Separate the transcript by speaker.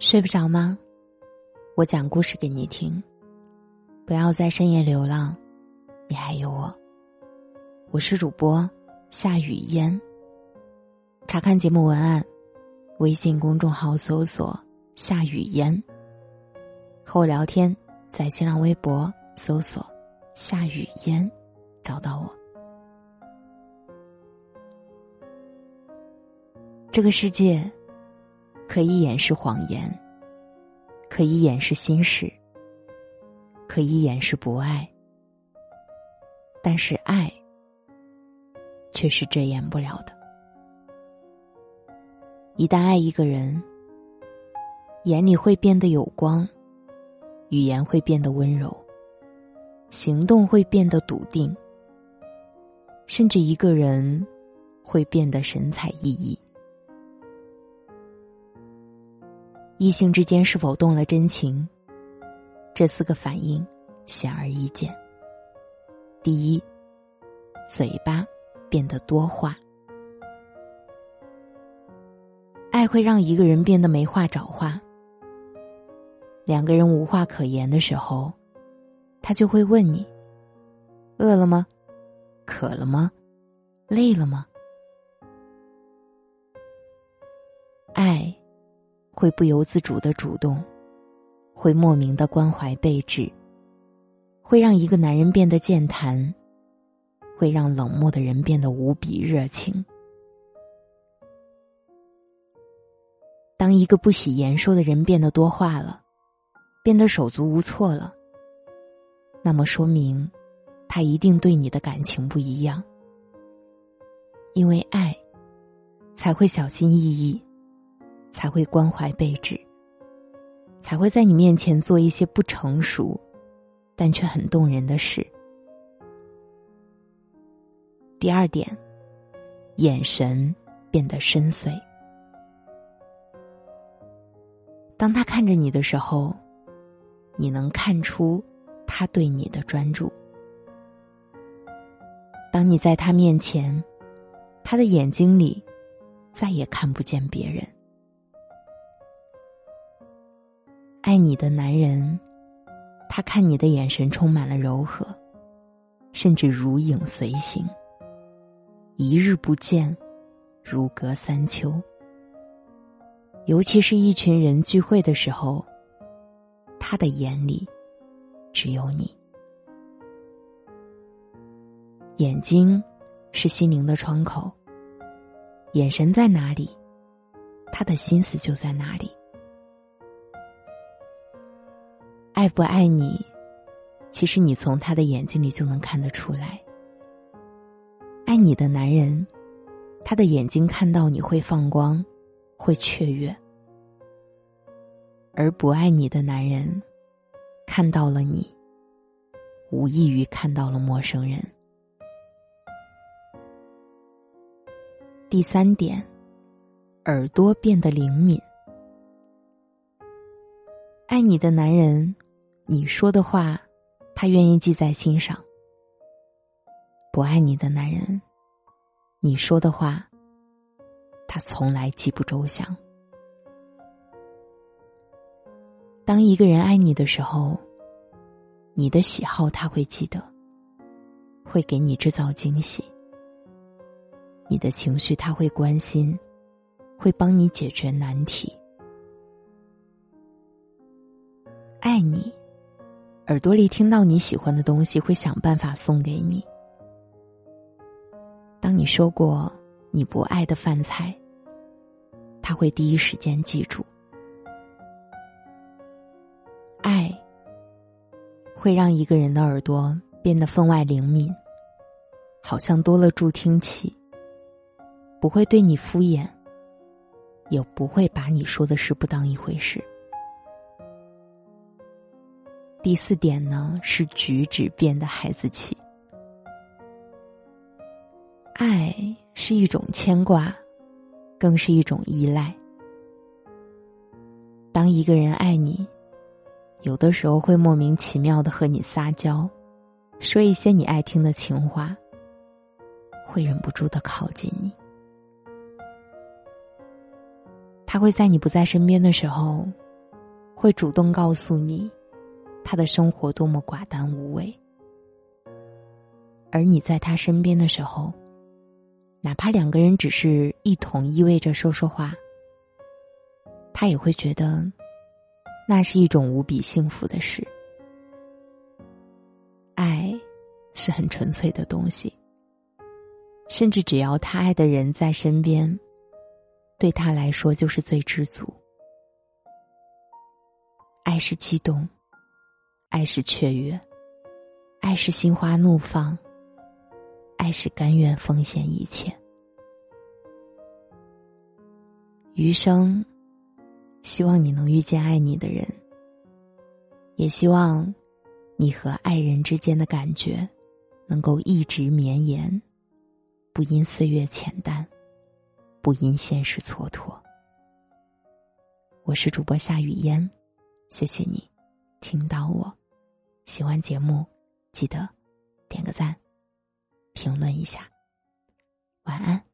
Speaker 1: 睡不着吗？我讲故事给你听。不要在深夜流浪，你还有我。我是主播夏雨嫣。查看节目文案，微信公众号搜索“夏雨嫣”。和我聊天，在新浪微博搜索“夏雨嫣”，找到我。这个世界可以掩饰谎言，可以掩饰心事，可以掩饰不爱，但是爱却是遮掩不了的。一旦爱一个人，眼里会变得有光。语言会变得温柔，行动会变得笃定，甚至一个人会变得神采奕奕。异性之间是否动了真情？这四个反应显而易见。第一，嘴巴变得多话，爱会让一个人变得没话找话。两个人无话可言的时候，他就会问你：“饿了吗？渴了吗？累了吗？”爱会不由自主的主动，会莫名的关怀备至，会让一个男人变得健谈，会让冷漠的人变得无比热情。当一个不喜言说的人变得多话了。变得手足无措了，那么说明，他一定对你的感情不一样。因为爱，才会小心翼翼，才会关怀备至，才会在你面前做一些不成熟，但却很动人的事。第二点，眼神变得深邃。当他看着你的时候。你能看出他对你的专注。当你在他面前，他的眼睛里再也看不见别人。爱你的男人，他看你的眼神充满了柔和，甚至如影随形。一日不见，如隔三秋。尤其是一群人聚会的时候。他的眼里只有你。眼睛是心灵的窗口，眼神在哪里，他的心思就在哪里。爱不爱你，其实你从他的眼睛里就能看得出来。爱你的男人，他的眼睛看到你会放光，会雀跃。而不爱你的男人，看到了你，无异于看到了陌生人。第三点，耳朵变得灵敏。爱你的男人，你说的话，他愿意记在心上；不爱你的男人，你说的话，他从来记不周详。当一个人爱你的时候，你的喜好他会记得，会给你制造惊喜；你的情绪他会关心，会帮你解决难题。爱你，耳朵里听到你喜欢的东西，会想办法送给你。当你说过你不爱的饭菜，他会第一时间记住。爱会让一个人的耳朵变得分外灵敏，好像多了助听器，不会对你敷衍，也不会把你说的事不当一回事。第四点呢，是举止变得孩子气。爱是一种牵挂，更是一种依赖。当一个人爱你。有的时候会莫名其妙的和你撒娇，说一些你爱听的情话，会忍不住的靠近你。他会在你不在身边的时候，会主动告诉你，他的生活多么寡淡无味。而你在他身边的时候，哪怕两个人只是一同依偎着说说话，他也会觉得，那是一种无比幸福的事。爱，是很纯粹的东西。甚至只要他爱的人在身边，对他来说就是最知足。爱是激动，爱是雀跃，爱是心花怒放，爱是甘愿奉献一切。余生，希望你能遇见爱你的人，也希望你和爱人之间的感觉能够一直绵延。不因岁月浅淡，不因现实蹉跎。我是主播夏雨嫣，谢谢你听到我。喜欢节目，记得点个赞，评论一下。晚安。